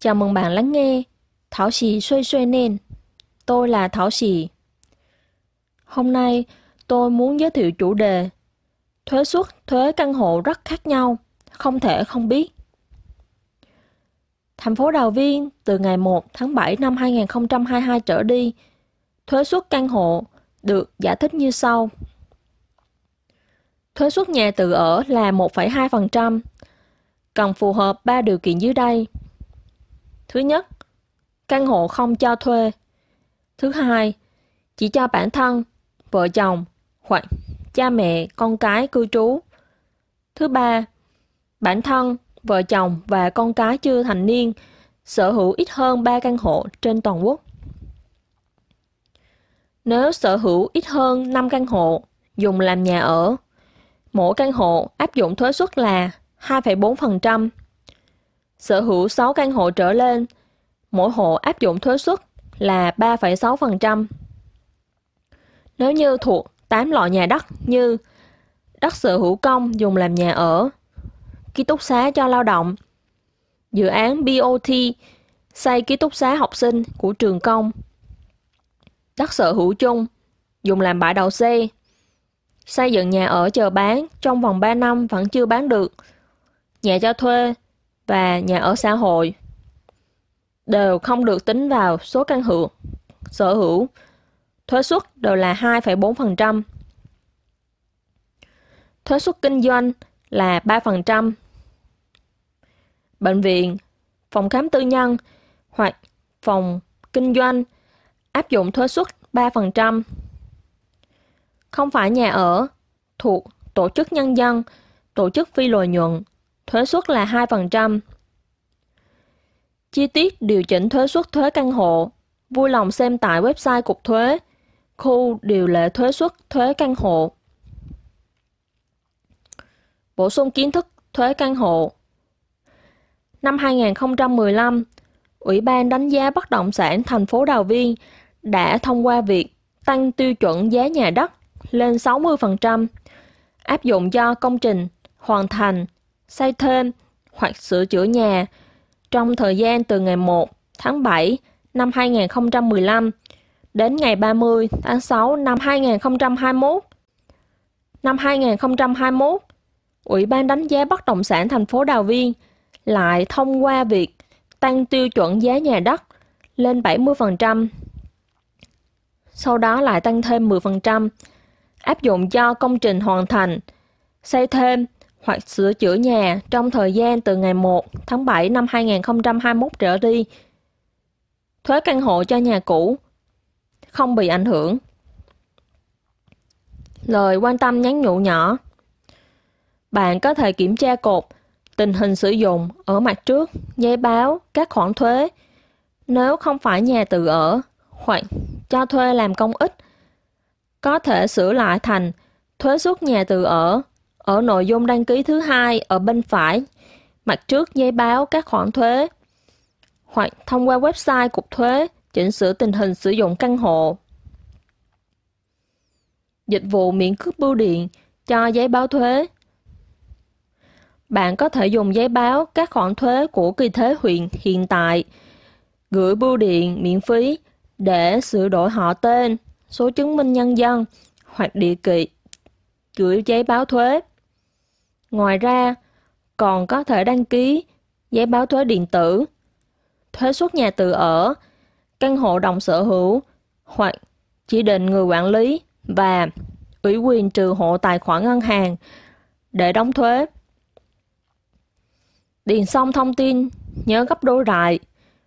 Chào mừng bạn lắng nghe Thảo Sĩ Xuôi Xuôi Nên. Tôi là Thảo Sĩ. Hôm nay tôi muốn giới thiệu chủ đề Thuế suất thuế căn hộ rất khác nhau, không thể không biết. Thành phố Đào Viên từ ngày 1 tháng 7 năm 2022 trở đi, thuế suất căn hộ được giải thích như sau. Thuế suất nhà tự ở là 1,2%, cần phù hợp 3 điều kiện dưới đây. Thứ nhất, căn hộ không cho thuê. Thứ hai, chỉ cho bản thân, vợ chồng hoặc cha mẹ, con cái cư trú. Thứ ba, bản thân, vợ chồng và con cái chưa thành niên sở hữu ít hơn 3 căn hộ trên toàn quốc. Nếu sở hữu ít hơn 5 căn hộ dùng làm nhà ở, mỗi căn hộ áp dụng thuế suất là 2,4%. Sở hữu 6 căn hộ trở lên, mỗi hộ áp dụng thuế suất là 3,6%. Nếu như thuộc 8 loại nhà đất như đất sở hữu công dùng làm nhà ở, ký túc xá cho lao động, dự án BOT xây ký túc xá học sinh của trường công, đất sở hữu chung dùng làm bãi đậu xe, xây dựng nhà ở chờ bán trong vòng 3 năm vẫn chưa bán được, nhà cho thuê và nhà ở xã hội đều không được tính vào số căn hộ sở hữu. Thuế suất đều là 2,4%. Thuế suất kinh doanh là 3%. Bệnh viện, phòng khám tư nhân hoặc phòng kinh doanh áp dụng thuế suất 3%. Không phải nhà ở thuộc tổ chức nhân dân, tổ chức phi lợi nhuận, thuế suất là 2%. Chi tiết điều chỉnh thuế suất thuế căn hộ, vui lòng xem tại website Cục Thuế, khu điều lệ thuế suất thuế căn hộ. Bổ sung kiến thức thuế căn hộ Năm 2015, Ủy ban đánh giá bất động sản thành phố Đào Viên đã thông qua việc tăng tiêu chuẩn giá nhà đất lên 60%, áp dụng cho công trình hoàn thành, xây thêm hoặc sửa chữa nhà trong thời gian từ ngày 1 tháng 7 năm 2015 đến ngày 30 tháng 6 năm 2021. Năm 2021, Ủy ban đánh giá bất động sản thành phố Đào Viên lại thông qua việc tăng tiêu chuẩn giá nhà đất lên 70%. Sau đó lại tăng thêm 10%, áp dụng cho công trình hoàn thành, xây thêm hoặc sửa chữa nhà trong thời gian từ ngày 1 tháng 7 năm 2021 trở đi. Thuế căn hộ cho nhà cũ không bị ảnh hưởng. Lời quan tâm nhắn nhủ nhỏ Bạn có thể kiểm tra cột tình hình sử dụng ở mặt trước, giấy báo, các khoản thuế. Nếu không phải nhà tự ở hoặc cho thuê làm công ích, có thể sửa lại thành thuế suất nhà tự ở ở nội dung đăng ký thứ hai ở bên phải, mặt trước giấy báo các khoản thuế, hoặc thông qua website cục thuế chỉnh sửa tình hình sử dụng căn hộ. Dịch vụ miễn cước bưu điện cho giấy báo thuế. Bạn có thể dùng giấy báo các khoản thuế của kỳ thế huyện hiện tại, gửi bưu điện miễn phí để sửa đổi họ tên, số chứng minh nhân dân hoặc địa chỉ gửi giấy báo thuế. Ngoài ra, còn có thể đăng ký giấy báo thuế điện tử, thuế suất nhà tự ở, căn hộ đồng sở hữu hoặc chỉ định người quản lý và ủy quyền trừ hộ tài khoản ngân hàng để đóng thuế. Điền xong thông tin, nhớ gấp đôi lại,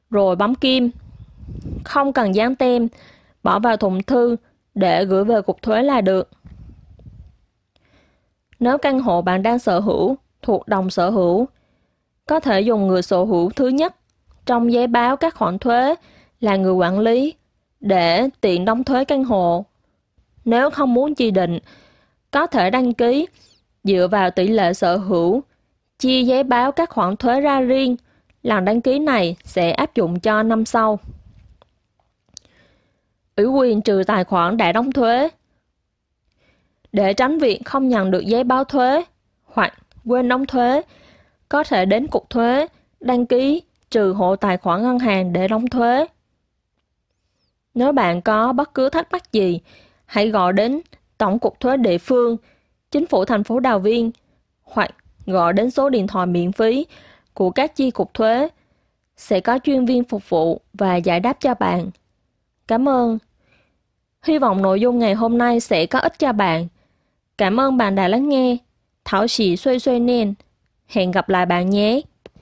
rồi bấm kim. Không cần dán tem, bỏ vào thùng thư để gửi về cục thuế là được. Nếu căn hộ bạn đang sở hữu thuộc đồng sở hữu, có thể dùng người sở hữu thứ nhất trong giấy báo các khoản thuế là người quản lý để tiện đóng thuế căn hộ. Nếu không muốn chỉ định, có thể đăng ký dựa vào tỷ lệ sở hữu, chia giấy báo các khoản thuế ra riêng. Lần đăng ký này sẽ áp dụng cho năm sau. Ủy quyền trừ tài khoản đã đóng thuế để tránh việc không nhận được giấy báo thuế hoặc quên đóng thuế, có thể đến cục thuế, đăng ký trừ hộ tài khoản ngân hàng để đóng thuế. Nếu bạn có bất cứ thắc mắc gì, hãy gọi đến Tổng cục Thuế địa phương, Chính phủ thành phố Đào Viên hoặc gọi đến số điện thoại miễn phí của các chi cục thuế. Sẽ có chuyên viên phục vụ và giải đáp cho bạn. Cảm ơn. Hy vọng nội dung ngày hôm nay sẽ có ích cho bạn. Cảm ơn bạn đã lắng nghe. Thảo sĩ xuôi xuôi nên. Hẹn gặp lại bạn nhé.